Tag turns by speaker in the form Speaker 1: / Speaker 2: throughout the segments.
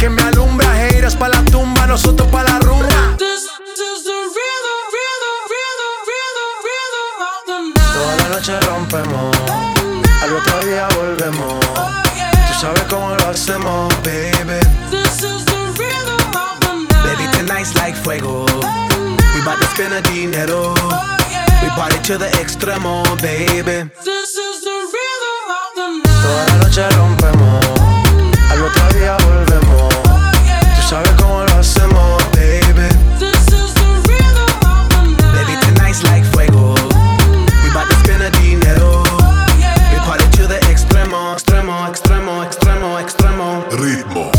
Speaker 1: que me alumbra. Heiras pa' la tumba, nosotros pa' la rumba. Toda la noche rompemos, al otro día volvemos. Tú sabes cómo lo hacemos, baby. Baby, tonight's like fuego. We bout to spend a dinero. We party to the extremo, baby. Toda la noche rompemos, al otro día volvemos. Sabes cómo lo hacemos, baby. Baby, tonight's like fuego. We bout to spend a dinero. We party to the extremo, extremo, extremo, extremo, extremo.
Speaker 2: Ritmo.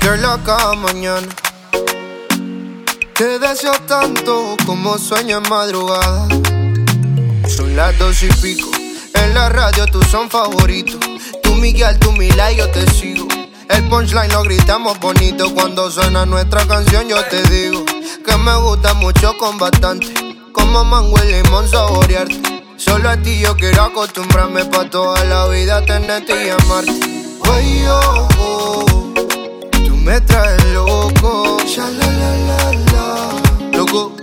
Speaker 3: Girl, acá mañana. Tanto como sueño en madrugada. Son las dos y pico. En la radio tú son favoritos. Tú Miguel, tú Mila y yo te sigo. El punchline lo gritamos bonito. Cuando suena nuestra canción yo te digo que me gusta mucho con bastante. Como mango y limón saborearte. Solo a ti yo quiero acostumbrarme pa' toda la vida tenerte y amarte. Ay, oh. Tú me traes loco.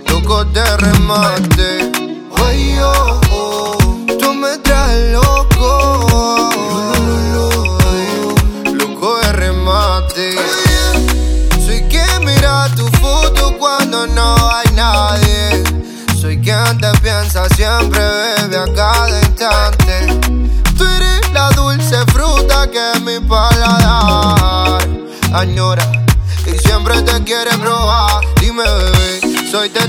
Speaker 3: Loco, loco de remate. Ay, oh, oh. Tú me traes loco. Loco de remate. Soy quien mira tu foto cuando no hay nadie. Soy quien te piensa siempre, bebe a cada instante. Tú eres la dulce fruta que mi paladar añora y siempre te quiere probar. Dime, bebé, soy de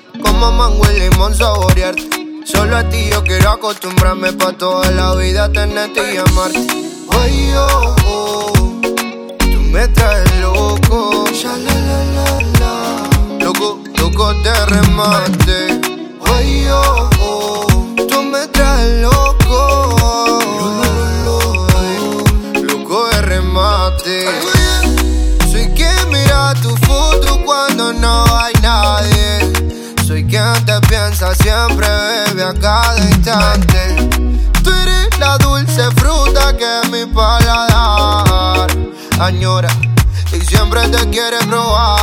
Speaker 3: Como mango y limón saborearte. Solo a ti yo quiero acostumbrarme pa' toda la vida tenerte y amarte. Ay, oh, oh, tú me traes loco. Ya la la la la. Loco, loco de remate. Ay, oh, oh, tú me traes loco. Siempre, bebe a cada instante. Tú eres la dulce fruta que mi paladar añora y siempre te quiere probar.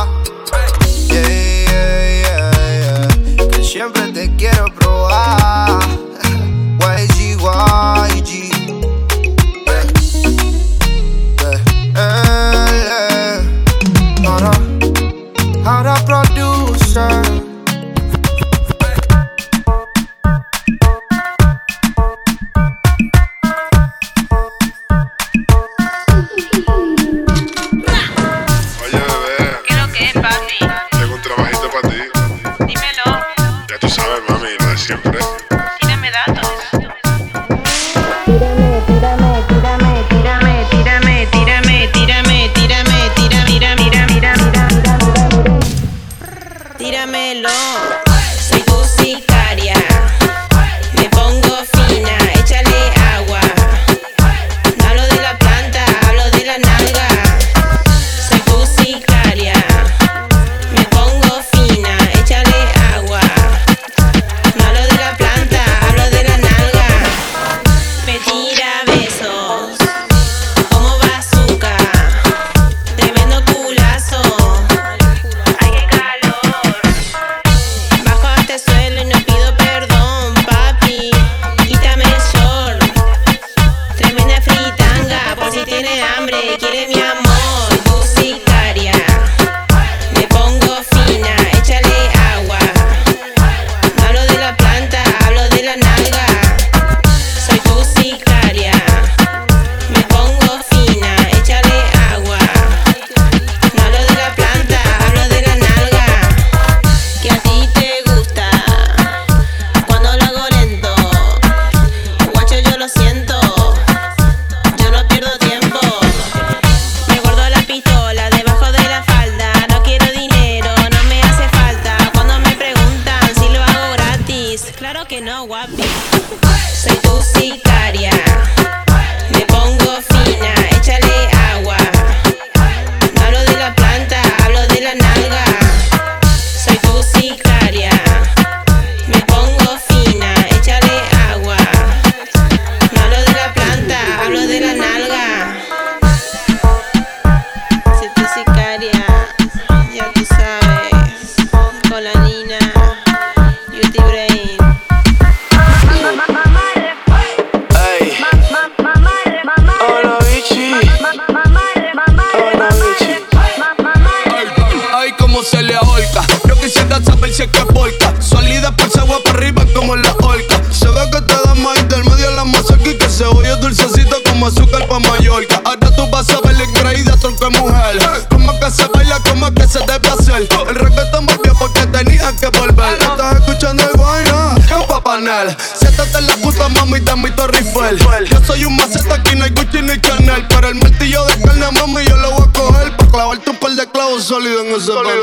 Speaker 3: Que
Speaker 4: volver. Estás escuchando el guayna, un papanel. Siéntate en la puta mami, dame mi Torre Eiffel. Yo soy un maceta, aquí no hay Gucci ni Chanel. Pero el martillo de carne, mami, yo lo voy a coger. Pa' clavarte un par de clavos sólidos en ese panel.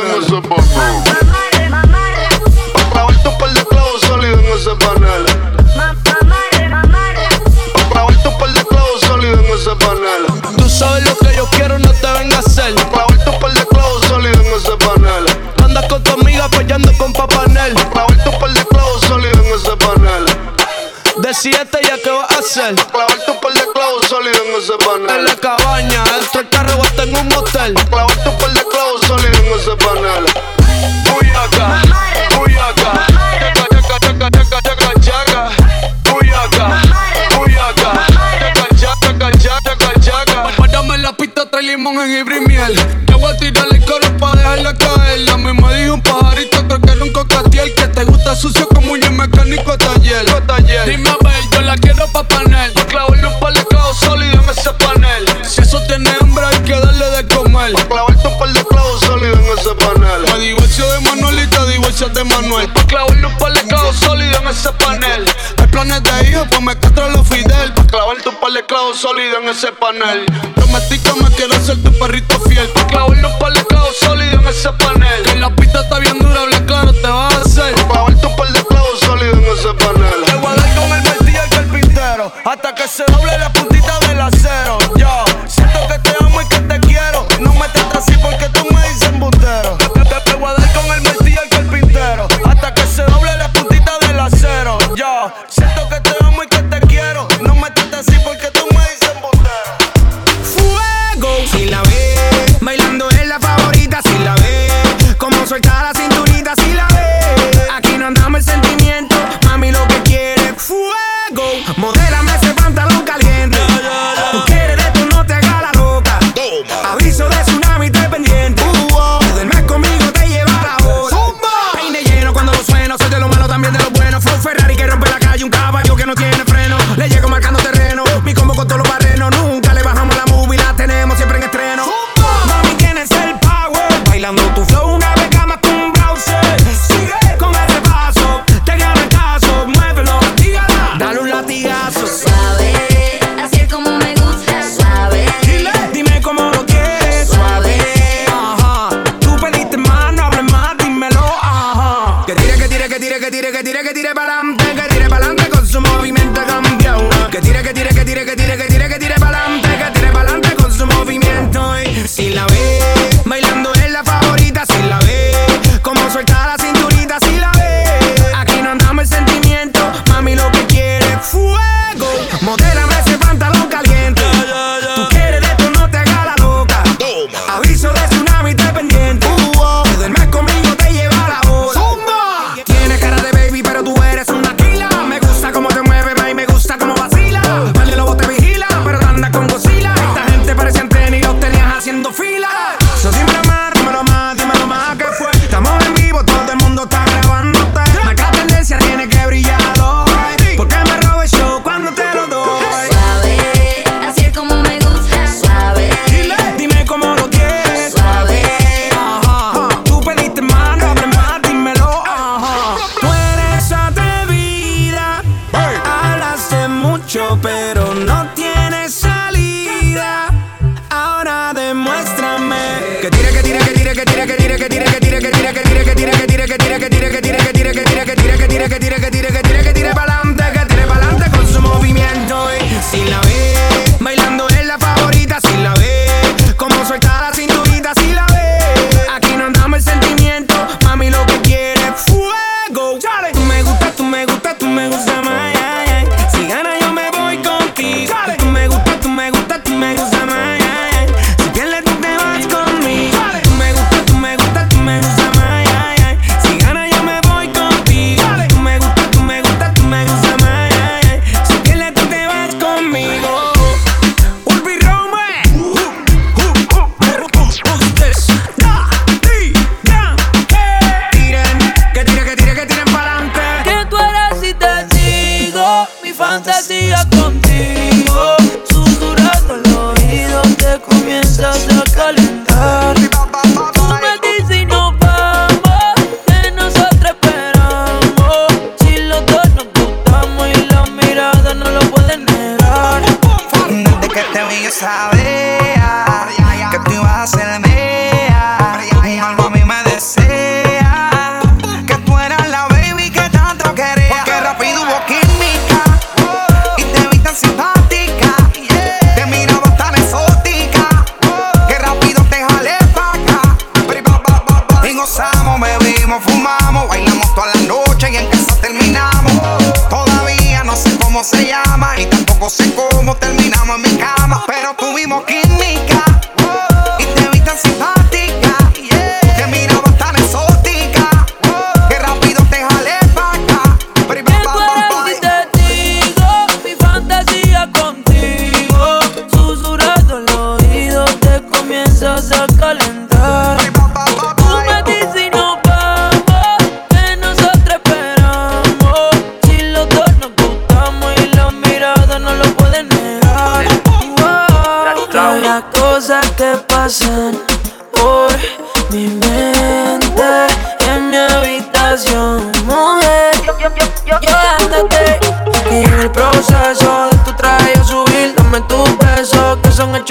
Speaker 4: Pa' clavarte un par de clavos sólidos en ese panel. Pa' clavarte un par de clavos sólidos en ese panel. Tú sabes lo que yo quiero, no te vengas a hacer. Pa' clavarte un par de clavos sólidos en ese panel. Apoyando con Papanel. Pa' clavarte un par de clavos sólidos en ese panel. Decídete ya qué vas a hacer. Clavarte un par de clavos sólidos en ese panel. En la cabaña, dentro del carro hasta en un motel. Clavarte un par de clavos sólidos en ese panel. Uy acá, uy acá. Chaca, chaca, chaca, chaca, chaca. Trae limón, jengibre y miel. Yo voy a tirarle el coro pa' dejarla caer. La misma dijo un pajarito, creo que era un cocatiel. Que te gusta sucio como un mecánico de taller. Dime a ver, yo la quiero pa' panel. Pa' clavarle un par de clavos sólidos en ese panel. Si eso tiene hambre, hay que darle de comer. Pa' clavarte un par de clavos sólidos en ese panel. Me divorcio de Manuel y te divorcias de Manuel. Pa' clavarle un par de clavos sólidos en ese panel. Planes de hijo, pues me castro los Fidel. Pa' clavarte un par de clavos sólidos en ese panel. Prometí que me quiero ser tu perrito fiel. Pa' clavarle un par de clavos sólidos en ese panel. Que la pista está bien dura, habla claro, te vas a hacer. Pa' clavarte un par de clavos sólidos en ese panel. Te voy a dar con el martillo el carpintero. Hasta que se doble la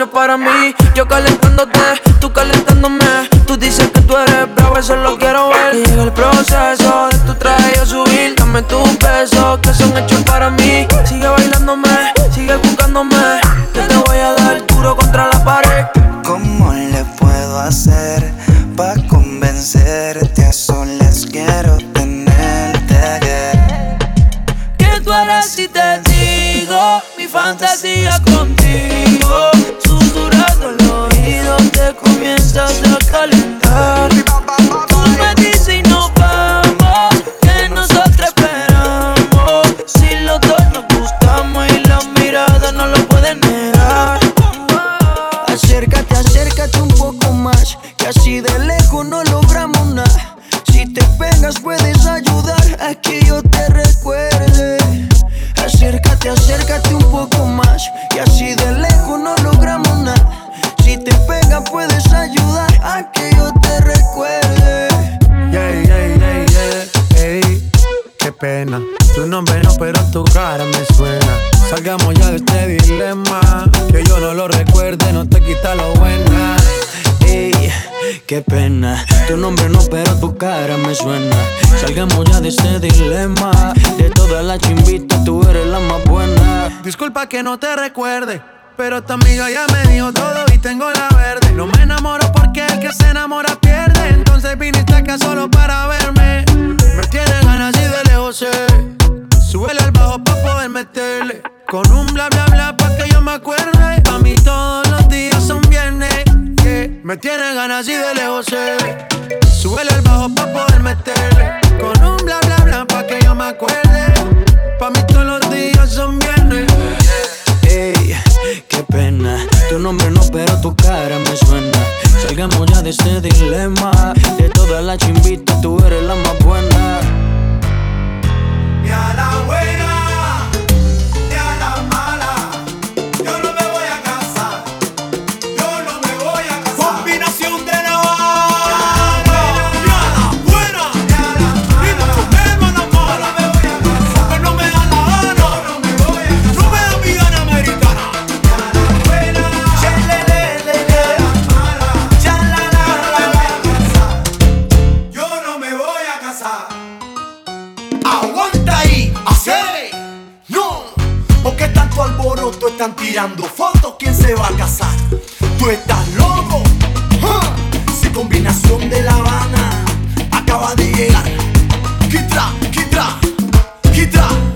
Speaker 5: para
Speaker 6: mí. Yo calentándote
Speaker 1: Salgamos ya de este dilema.
Speaker 7: De todas las chimbitas, tú eres la más buena.
Speaker 1: Disculpa que no te recuerde. Pero tu amiga ya me dijo todo y tengo la verde. No me enamoro porque el que se enamora pierde. Entonces viniste acá solo para verme. Me tiene ganas y de lejos sé. Súbele al bajo para poder meterle. Con un bla bla bla pa' que yo me acuerde. Pa' mí todo me tiene ganas y de lejos se ve. Súbele al bajo pa' poder meterle. Con un bla bla bla pa' que yo me acuerde. Pa' mí todos los días son viernes.
Speaker 7: Ey, qué pena. Tu nombre no, pero tu cara me suena. Salgamos ya de este dilema. De todas las chimbitas, tú eres la más buena.
Speaker 8: Y a la buena. tirando fotos, ¿quién se va a casar? Tú estás loco, ¿Ah? si combinación de La Habana acaba de llegar. Quitra, quitra, quitra.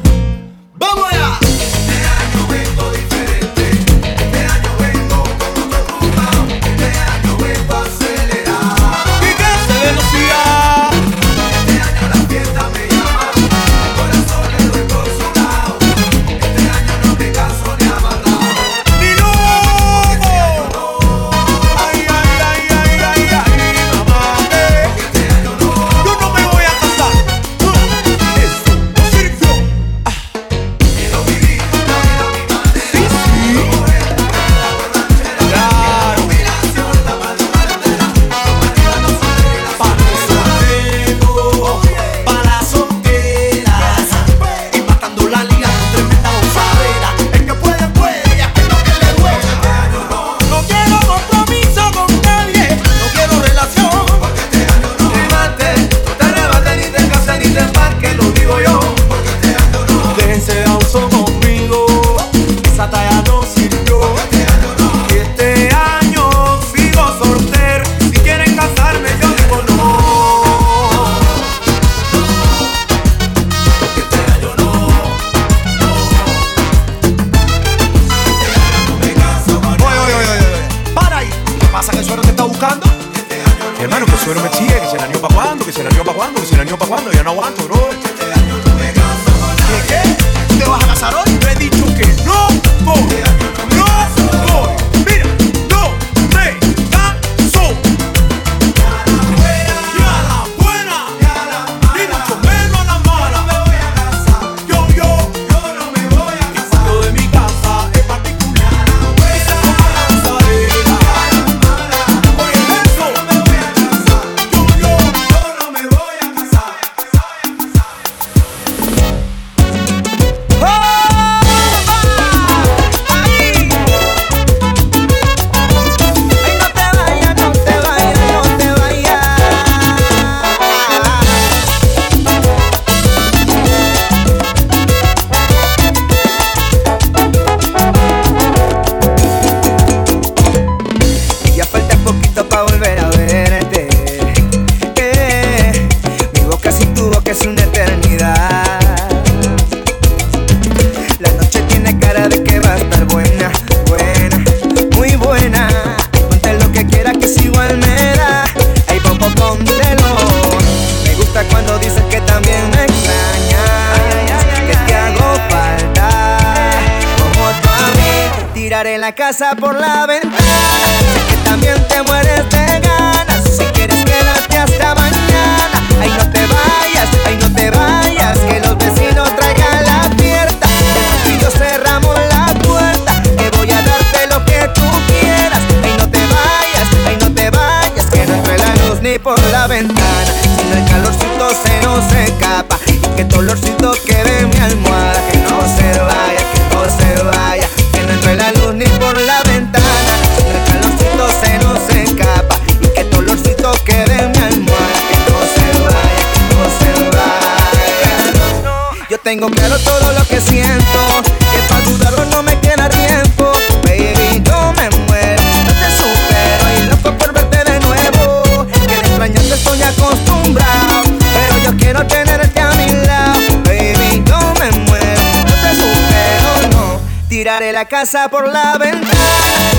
Speaker 8: Ni
Speaker 9: por la ventana. Sino el calorcito se nos escapa. Y que tu olorcito quede en mi almohada. Que no se vaya, que no se vaya. Que no entre la luz ni por la ventana. Sino el calorcito se nos escapa. Y que tu olorcito quede en mi almohada. Que no se vaya, que no se vaya. Yo tengo claro todo lo que siento. Que para dudarlo no me queda tiempo. La casa por la ventana.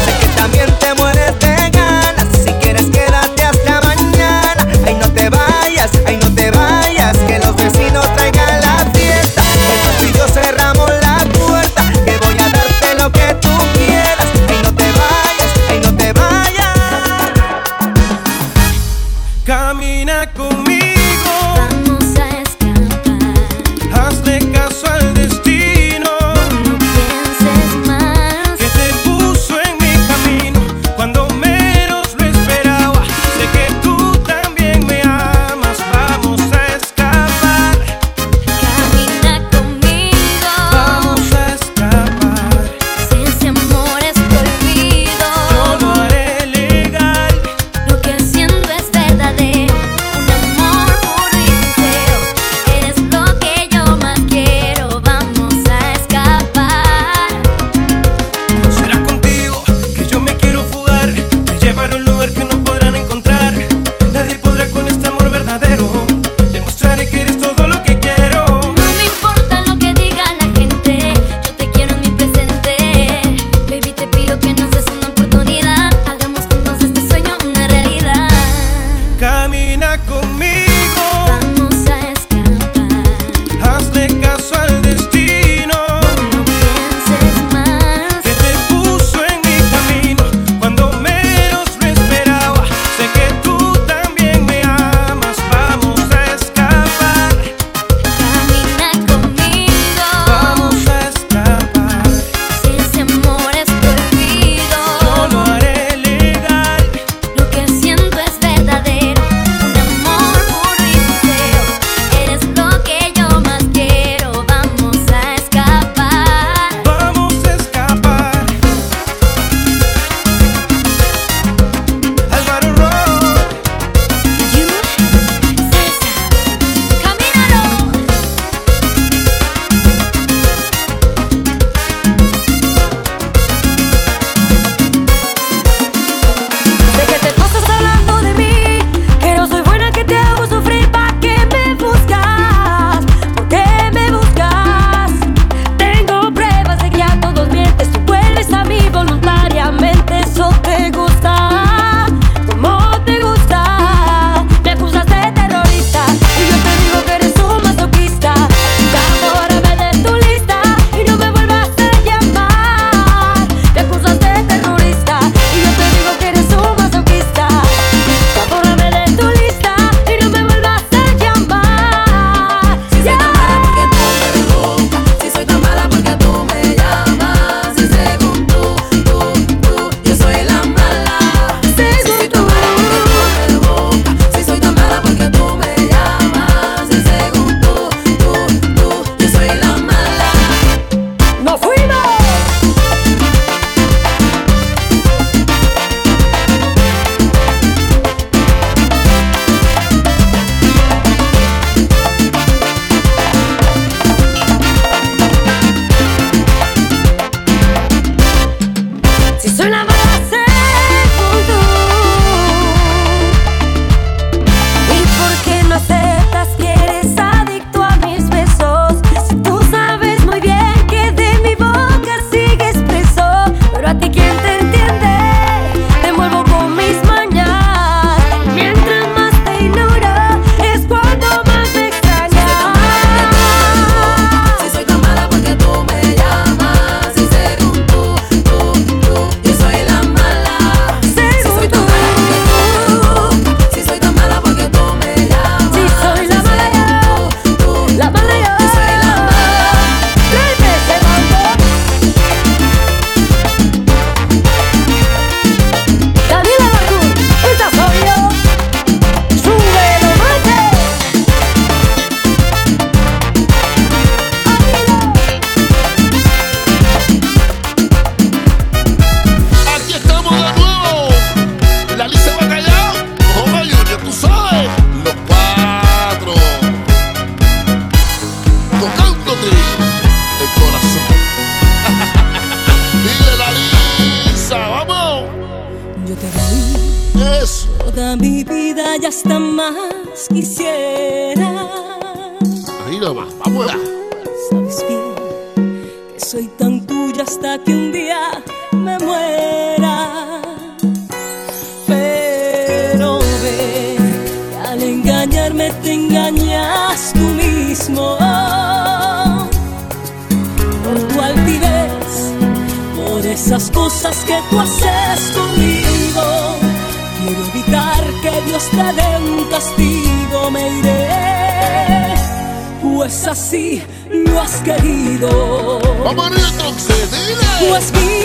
Speaker 9: Sé que también te mueres de ganas. Si quieres, quédate hasta mañana. Ay, no te vayas, ay, no te vayas. Que los vecinos traigan la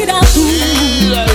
Speaker 9: serás tú.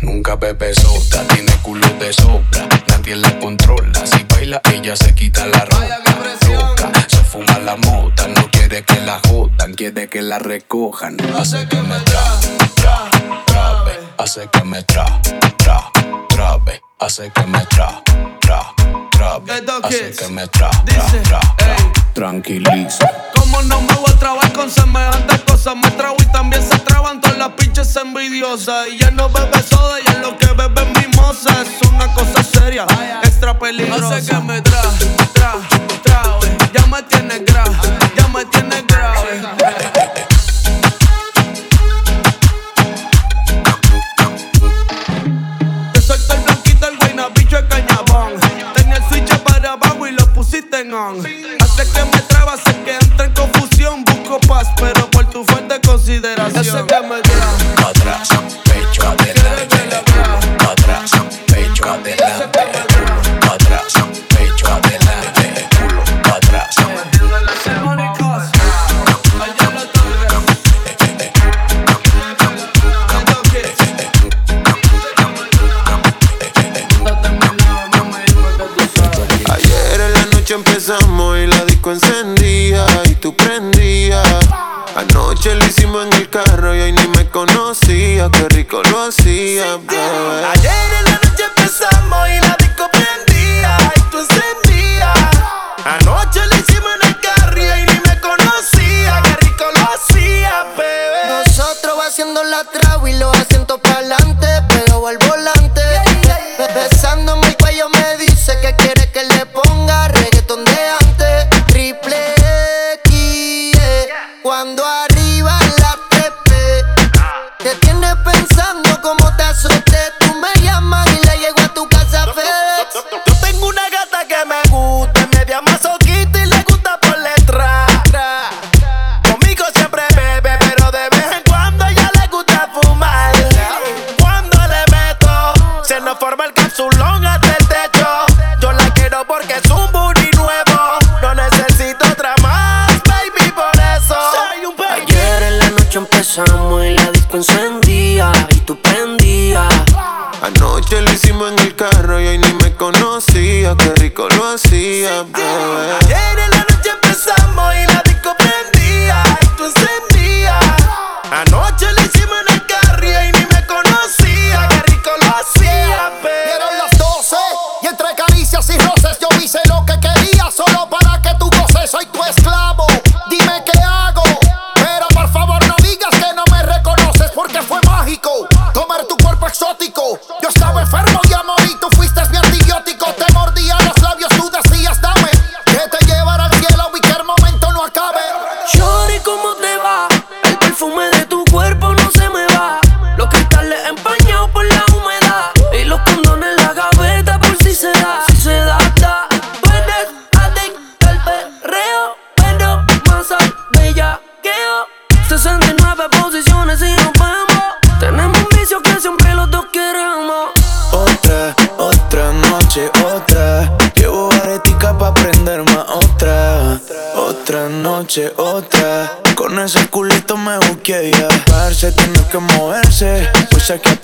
Speaker 5: Nunca bebe sota, tiene culo de sobra, nadie la controla. Si baila, ella se quita la ropa. Loca, se fuma la mota, no quiere que la jodan, quiere que la recojan. Hace que me tra, tra, trabe, hace que me tra, tra, trabe, hace que me tra, tra trabe. Así que me tra, tra, tra, Tranquiliza.
Speaker 4: Como no me voy a trabar con semejantes cosas, me trago y también se traban todas las pinches envidiosas. Y ya no bebe soda, y es lo que bebe mimosa. Es una cosa seria, extra peligrosa. Así que me tra, tra, trabe. Ya me tiene grave, ya me tiene grave. Soy el blanquito, el guayna, bicho, el cañón. Hace que me traba, sé que entra en confusión. Busco paz, pero por tu fuerte consideración. Yo sé que me da.
Speaker 5: Atrás, pecho, adelante. Atrás,
Speaker 6: Anoche lo hicimos en el carro y hoy ni me conocía. Qué rico lo hacía, bebé.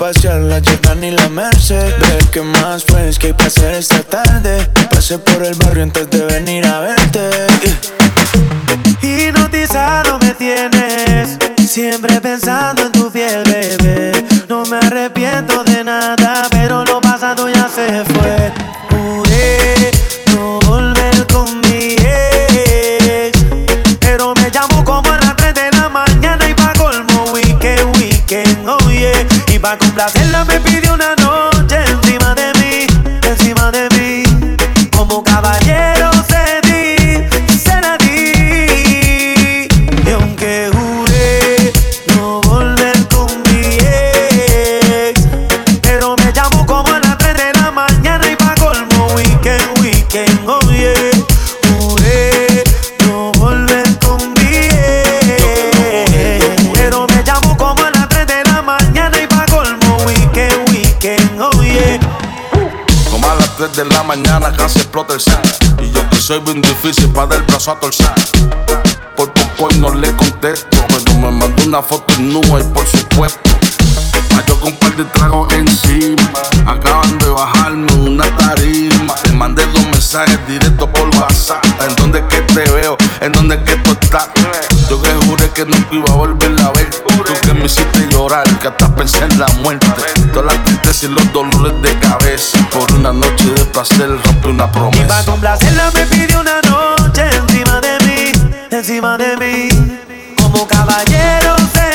Speaker 10: pasear la Jordan y la Merced. Ve que más pues que hay para hacer esta tarde. Pasé por el barrio antes de venir a verte.
Speaker 11: Hipnotizado me tienes Siempre pensando en tu piel, bebé. No me arrepiento de nada de la mañana
Speaker 12: casi explota el set. Y yo que soy
Speaker 13: bien difícil para dar brazo a torcer. Por poco no le contesto, pero me mandó una foto en nube y por supuesto. Yo con un par de tragos encima, acaban de bajarme una tarima. Te mandé dos mensajes directos por WhatsApp. ¿En dónde es que te veo? ¿En dónde es que tú estás? Yo que que nunca iba a volver a ver. Tú que me hiciste llorar, que hasta pensé en la muerte. Todas las tristezas y los dolores de cabeza. Por una noche de placer rompí una
Speaker 11: Y para
Speaker 13: promesa.
Speaker 11: complacerla me pidió una noche encima de mí, encima de mí. Como caballero cedí,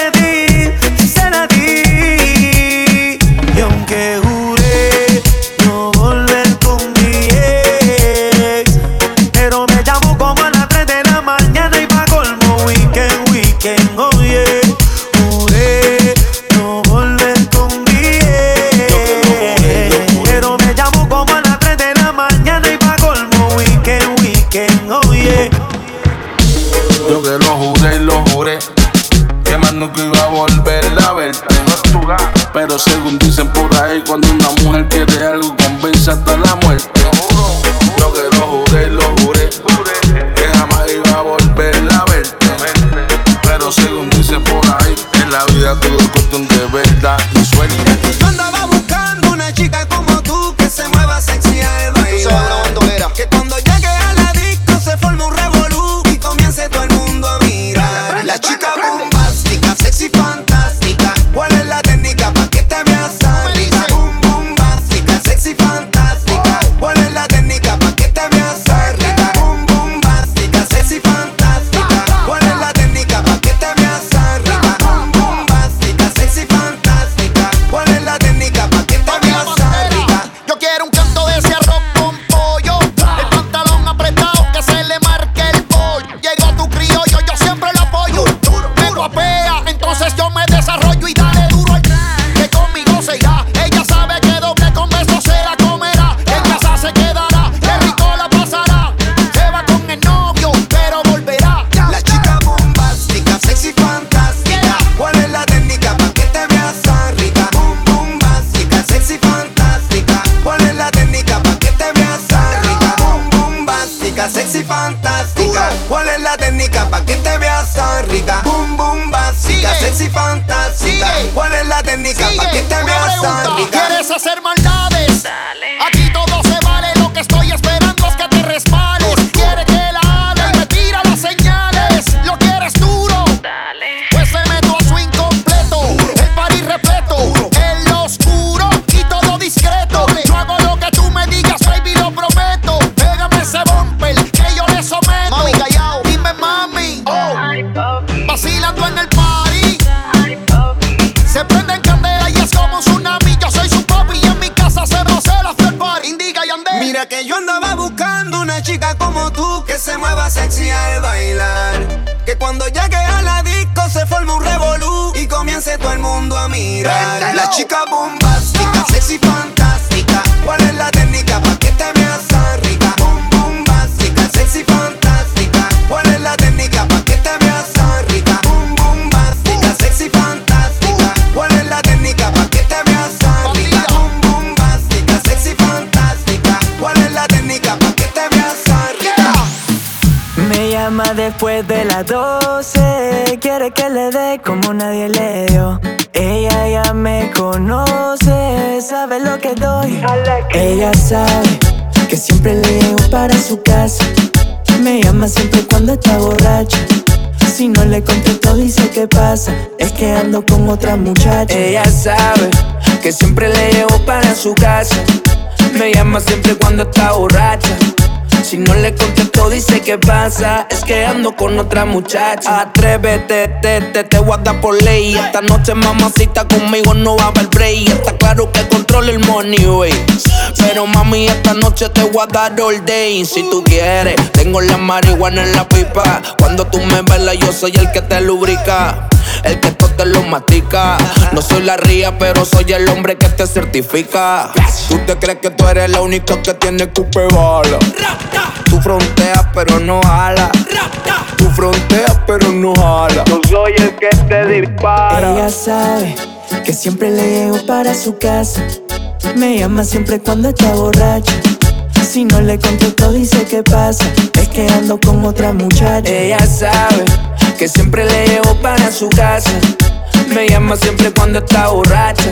Speaker 13: según dicen por ahí, cuando una mujer quiere algo, convence hasta la muerte.
Speaker 14: Chica bombástica, sexy fantástica. ¿Cuál es la técnica pa' que te veas tan rica? Boom, bombástica, sexy fantástica. ¿Cuál es la técnica pa' que te veas tan rica? Boom, bombástica, sexy fantástica. ¿Cuál es la técnica pa' que te veas tan rica? Boom, bombástica, sexy fantástica. ¿Cuál es la técnica pa' que te veas tan rica?
Speaker 15: Me
Speaker 11: llama después de las 12 Quiere que le dé como nadie le Ella sabe que siempre le llevo para su casa Me llama siempre cuando está borracha Si no le contesto dice que pasa Es que ando con otra muchacha
Speaker 5: Ella sabe que siempre le llevo para su casa. Me llama siempre cuando está borracha. Si no le contesto, dice que pasa. Es que ando con otra muchacha. Atrévete, te, te, te voy a por ley. Esta noche, mamacita, conmigo no va a haber break. Está claro que controlo el money, wey. Pero mami, esta noche te voy a dar all day. Si tú quieres, tengo la marihuana en la pipa. Cuando tú me velas, yo soy el que te lubrica el que todo te lo matica. No soy la ría, pero soy el hombre que te certifica. Tú te crees que tú eres la única que tiene cupe bala. Tú fronteas, pero no jala. Tú fronteas, pero no jala. Yo soy el que te dispara.
Speaker 11: Ella sabe que siempre le llego para su casa. Me llama siempre cuando está borracha.
Speaker 15: Si no le contesto, dice que pasa. Es que ando con otra muchacha.
Speaker 5: Ella sabe que siempre le llevo para su casa. Me llama siempre cuando está borracha.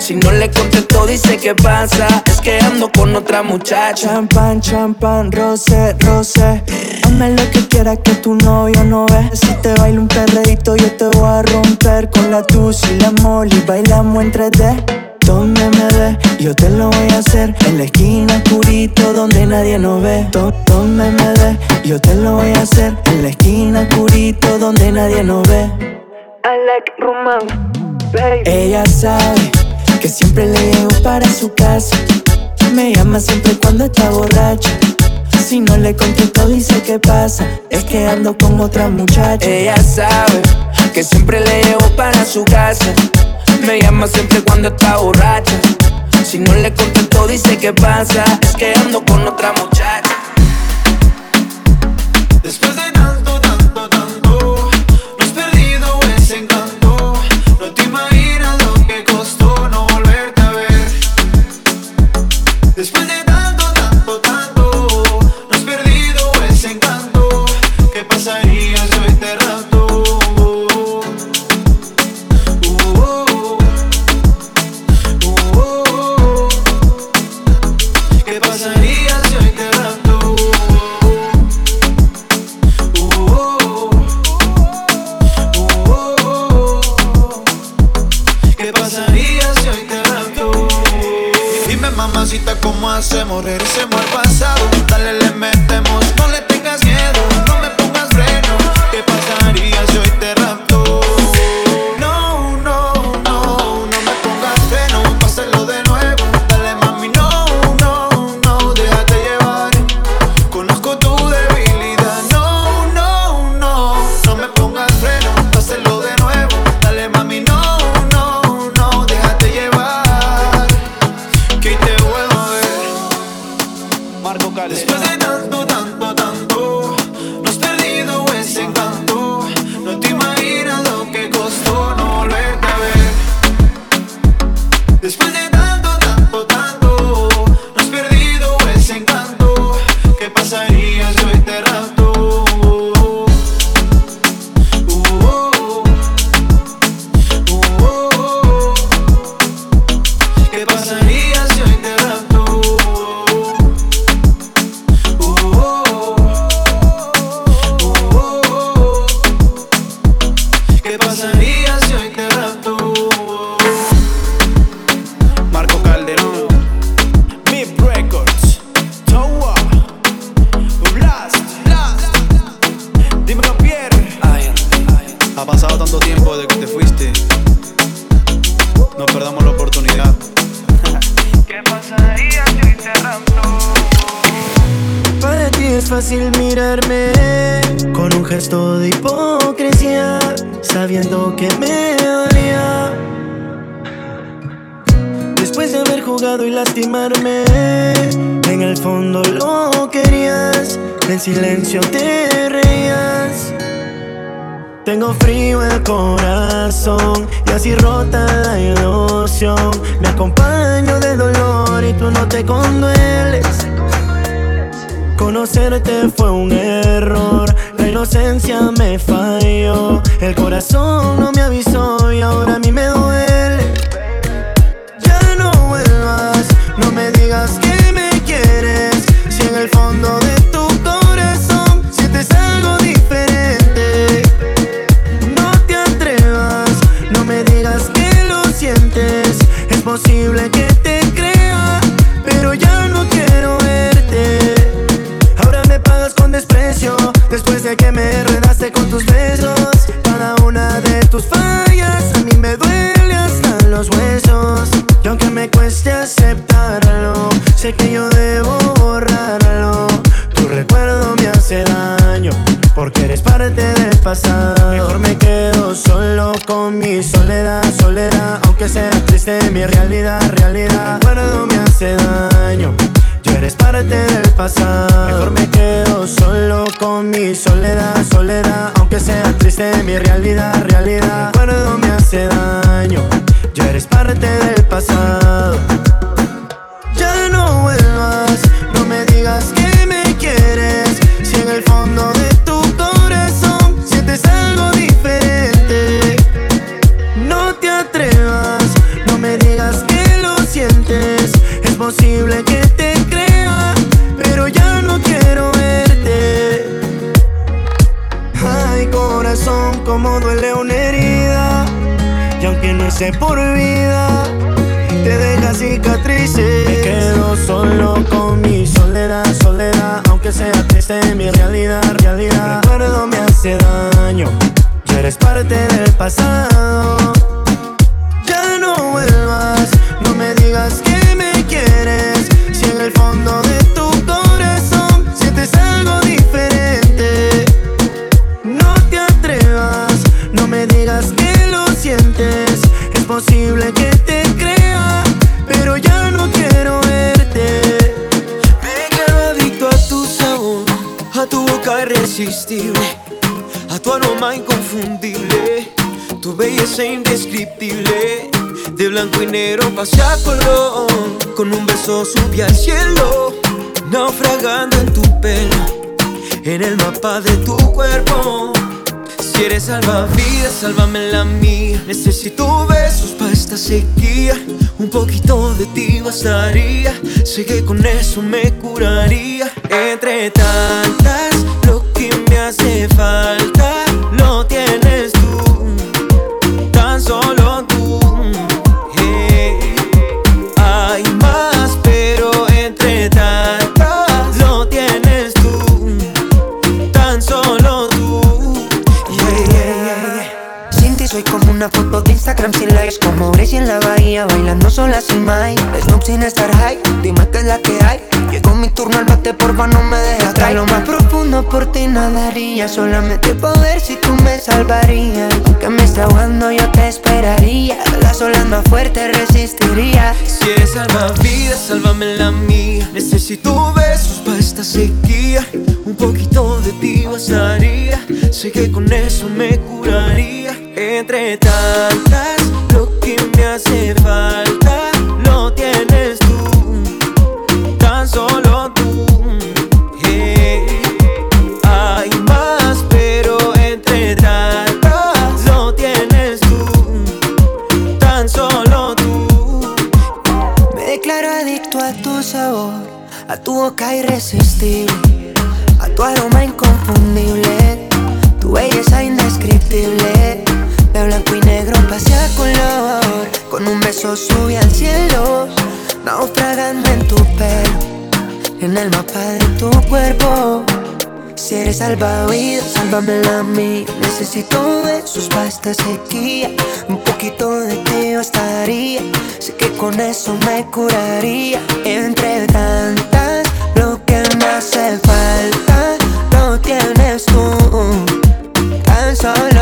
Speaker 5: Si no le contesto, dice que pasa. Es que ando con otra muchacha.
Speaker 15: Champán, champán, rosé, rosé. Dame lo que quiera que tu novio no ve. Si te bailo un perreíto, yo te voy a romper con la tus y la moli. Bailamos entre 3D. Donde me ve, yo te lo voy a hacer. En la esquina oscurito donde nadie nos ve. Donde me ve, yo te lo voy a hacer. En la esquina oscurito donde nadie nos ve. I like romance, baby. Ella sabe que siempre le llevo para su casa. Me llama siempre cuando está borracha. Si no le contesto dice que pasa Es que ando con otra muchacha
Speaker 5: Ella sabe que siempre le llevo para su casa me llama siempre cuando está borracha. Si no le contesto, dice que pasa. Es que ando con otra muchacha.
Speaker 16: Después de
Speaker 11: daño. Ya eres parte del pasado. Ya no vuelvas, no me digas que
Speaker 17: inconfundible, tu belleza indescriptible. De blanco y negro pasé a color, con un beso subí al cielo, naufragando en tu pelo, en el mapa de tu cuerpo. Si eres salvavidas, sálvame la mía. Necesito besos para esta sequía. Un poquito de ti bastaría. Sé que con eso me curaría. Entre tantas, lo que me hace falta
Speaker 18: sola sin Mike Snoop sin estar high, dime qué es la que hay Llegó mi turno al bate, porfa no me dejes atrás Lo más profundo por ti nadaría Solamente por ver si tú me salvarías Aunque me esté ahogando yo te esperaría Las olas más fuertes resistiría
Speaker 17: Si eres salvavidas, sálvame la mía. Necesito besos para esta sequía. Un poquito de ti bastaría. Sé que con eso me curaría. Entre tantas, lo que me hace falta
Speaker 18: boca irresistible A tu aroma inconfundible Tu belleza indescriptible De blanco y negro pasé a color Con un beso subí al cielo Naufragando en tu pelo En el mapa de tu cuerpo. Si eres salvavidas, sálvame la mía Necesito besos para esta sequía Un poquito de ti bastaría Sé que con eso me curaría Entre tantas, me hace falta, no tienes tú tan solo.